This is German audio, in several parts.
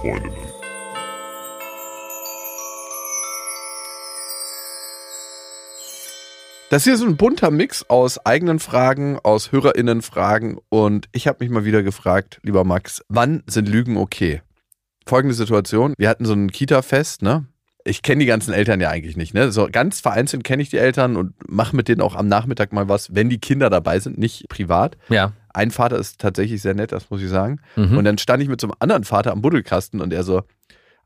Freundinnen. Das hier ist ein bunter Mix aus eigenen Fragen, aus HörerInnen-Fragen und ich habe mich mal wieder gefragt, lieber Max, wann sind Lügen okay? Folgende Situation, wir hatten so ein Kita-Fest, ne? Ich kenne die ganzen Eltern ja eigentlich nicht, ne? So ganz vereinzelt kenne ich die Eltern und mache mit denen auch am Nachmittag mal was, wenn die Kinder dabei sind, nicht privat. Ja. Ein Vater ist tatsächlich sehr nett, das muss ich sagen. Mhm. Und dann stand ich mit so einem anderen Vater am Buddelkasten und er so,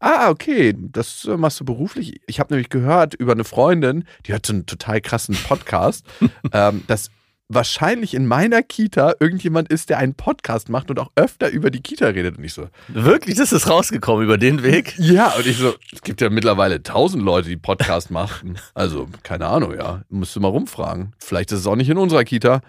ah, okay, das äh, machst du beruflich. Ich habe nämlich gehört über eine Freundin, die hört so einen total krassen Podcast, ähm, dass wahrscheinlich in meiner Kita irgendjemand ist, der einen Podcast macht und auch öfter über die Kita redet. Und ich so, Wirklich, das ist rausgekommen über den Weg? ja, und ich so, es gibt ja mittlerweile tausend Leute, die Podcast machen. Also, keine Ahnung, ja. Musst du mal rumfragen. Vielleicht ist es auch nicht in unserer Kita.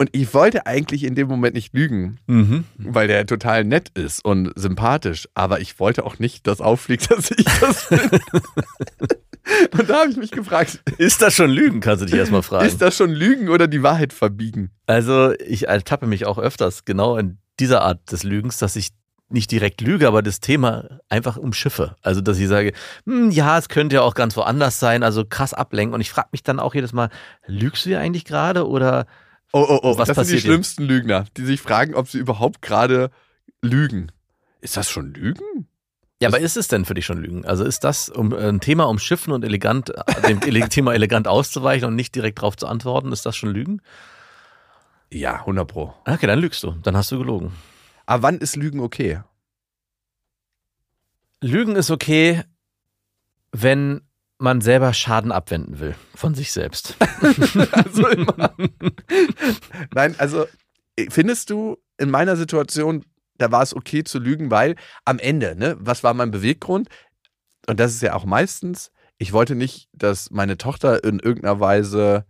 Und ich wollte eigentlich in dem Moment nicht lügen, Mhm. weil der total nett ist und sympathisch. Aber ich wollte auch nicht, dass auffliegt, dass ich das bin. und da habe ich mich gefragt, Ist das schon Lügen, kannst du dich erstmal fragen. ist das schon Lügen oder die Wahrheit verbiegen? Also ich ertappe mich auch öfters genau in dieser Art des Lügens, dass ich nicht direkt lüge, aber das Thema einfach umschiffe. Also dass ich sage, hm, ja, es könnte ja auch ganz woanders sein, also krass ablenken. Und ich frage mich dann auch jedes Mal, lügst du ja eigentlich gerade oder Oh, oh, oh, Was das sind die passiert hier? schlimmsten Lügner, die sich fragen, ob sie überhaupt gerade lügen. Ist das schon Lügen? Ja, aber ist es denn für dich schon Lügen? Also ist das um, ein Thema umschiffen und elegant, dem ele- Thema elegant auszuweichen und nicht direkt darauf zu antworten, ist das schon Lügen? Ja, 100 Pro. Okay, dann lügst du. Dann hast du gelogen. Aber wann ist Lügen okay? Lügen ist okay, wenn man selber Schaden abwenden will von sich selbst. Also immer. Nein, also findest du in meiner Situation, da war es okay zu lügen, weil am Ende, ne, was war mein Beweggrund? Und das ist ja auch meistens, ich wollte nicht, dass meine Tochter in irgendeiner Weise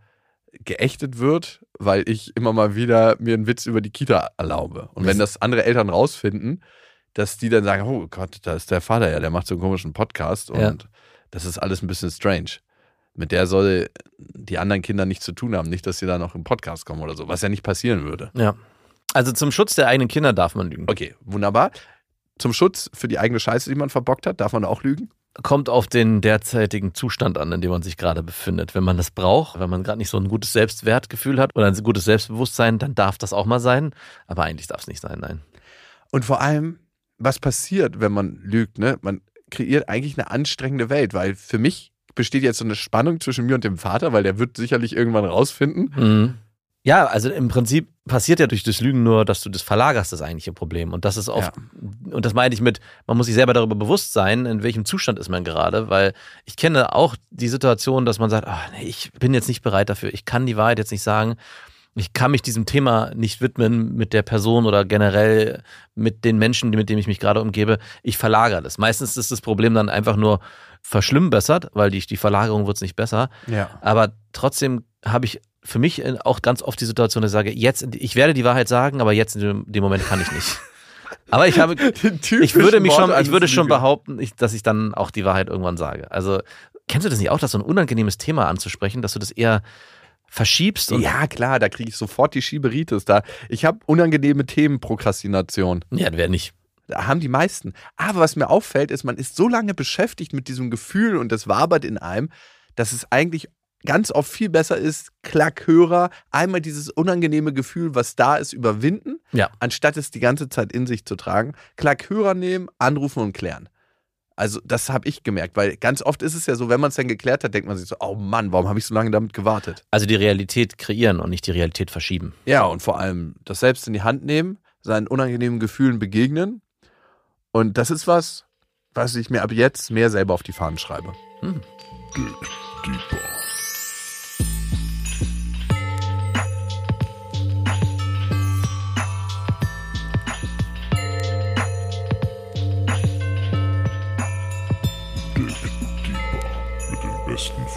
geächtet wird, weil ich immer mal wieder mir einen Witz über die Kita erlaube. Und wenn das andere Eltern rausfinden, dass die dann sagen, oh Gott, da ist der Vater ja, der macht so einen komischen Podcast und Ja. das ist alles ein bisschen strange. Mit der soll die anderen Kinder nichts zu tun haben, nicht, dass sie da noch im Podcast kommen oder so, was ja nicht passieren würde. Ja. Also zum Schutz der eigenen Kinder darf man lügen. Okay, wunderbar. Zum Schutz für die eigene Scheiße, die man verbockt hat, darf man auch lügen? Kommt auf den derzeitigen Zustand an, in dem man sich gerade befindet. Wenn man das braucht, wenn man gerade nicht so ein gutes Selbstwertgefühl hat oder ein gutes Selbstbewusstsein, dann darf das auch mal sein. Aber eigentlich darf es nicht sein, nein. Und vor allem, was passiert, wenn man lügt? Ne? Man kreiert eigentlich eine anstrengende Welt, weil für mich besteht jetzt so eine Spannung zwischen mir und dem Vater, weil der wird sicherlich irgendwann rausfinden. Mhm. Ja, also im Prinzip passiert ja durch das Lügen nur, dass du das verlagerst, das eigentliche Problem. Und das ist oft, und das meine ich mit, man muss sich selber darüber bewusst sein, in welchem Zustand ist man gerade, weil ich kenne auch die Situation, dass man sagt, ah, nee, ich bin jetzt nicht bereit dafür, ich kann die Wahrheit jetzt nicht sagen. Ich kann mich diesem Thema nicht widmen mit der Person oder generell mit den Menschen, mit denen ich mich gerade umgebe. Ich verlagere das. Meistens ist das Problem dann einfach nur verschlimmbessert, weil die, die Verlagerung wird es nicht besser. Ja. Aber trotzdem habe ich für mich auch ganz oft die Situation, dass ich sage, jetzt, ich werde die Wahrheit sagen, aber jetzt in dem, dem Moment kann ich nicht. Aber ich habe, ich würde mich schon, ich würde schon behaupten, ich, dass ich dann auch die Wahrheit irgendwann sage. Also, kennst du das nicht auch, dass so ein unangenehmes Thema anzusprechen, dass du das eher verschiebst Ja, klar, da kriege ich sofort die Schieberitis. Da, ich habe unangenehme Themen, Prokrastination. ja, wer nicht. Da haben die meisten. Aber was mir auffällt, ist, man ist so lange beschäftigt mit diesem Gefühl und das wabert in einem, dass es eigentlich ganz oft viel besser ist, Klackhörer, einmal dieses unangenehme Gefühl, was da ist, überwinden, Ja. anstatt es die ganze Zeit in sich zu tragen. Klackhörer nehmen, anrufen und klären. Also das habe ich gemerkt, weil ganz oft ist es ja so, wenn man es dann geklärt hat, denkt man sich so, oh Mann, warum habe ich so lange damit gewartet? Also die Realität kreieren und nicht die Realität verschieben. Ja, und vor allem das selbst in die Hand nehmen, seinen unangenehmen Gefühlen begegnen. Und das ist was, was ich mir ab jetzt mehr selber auf die Fahnen schreibe. Deeper. Dig deeper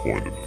mit den besten Freundinnen.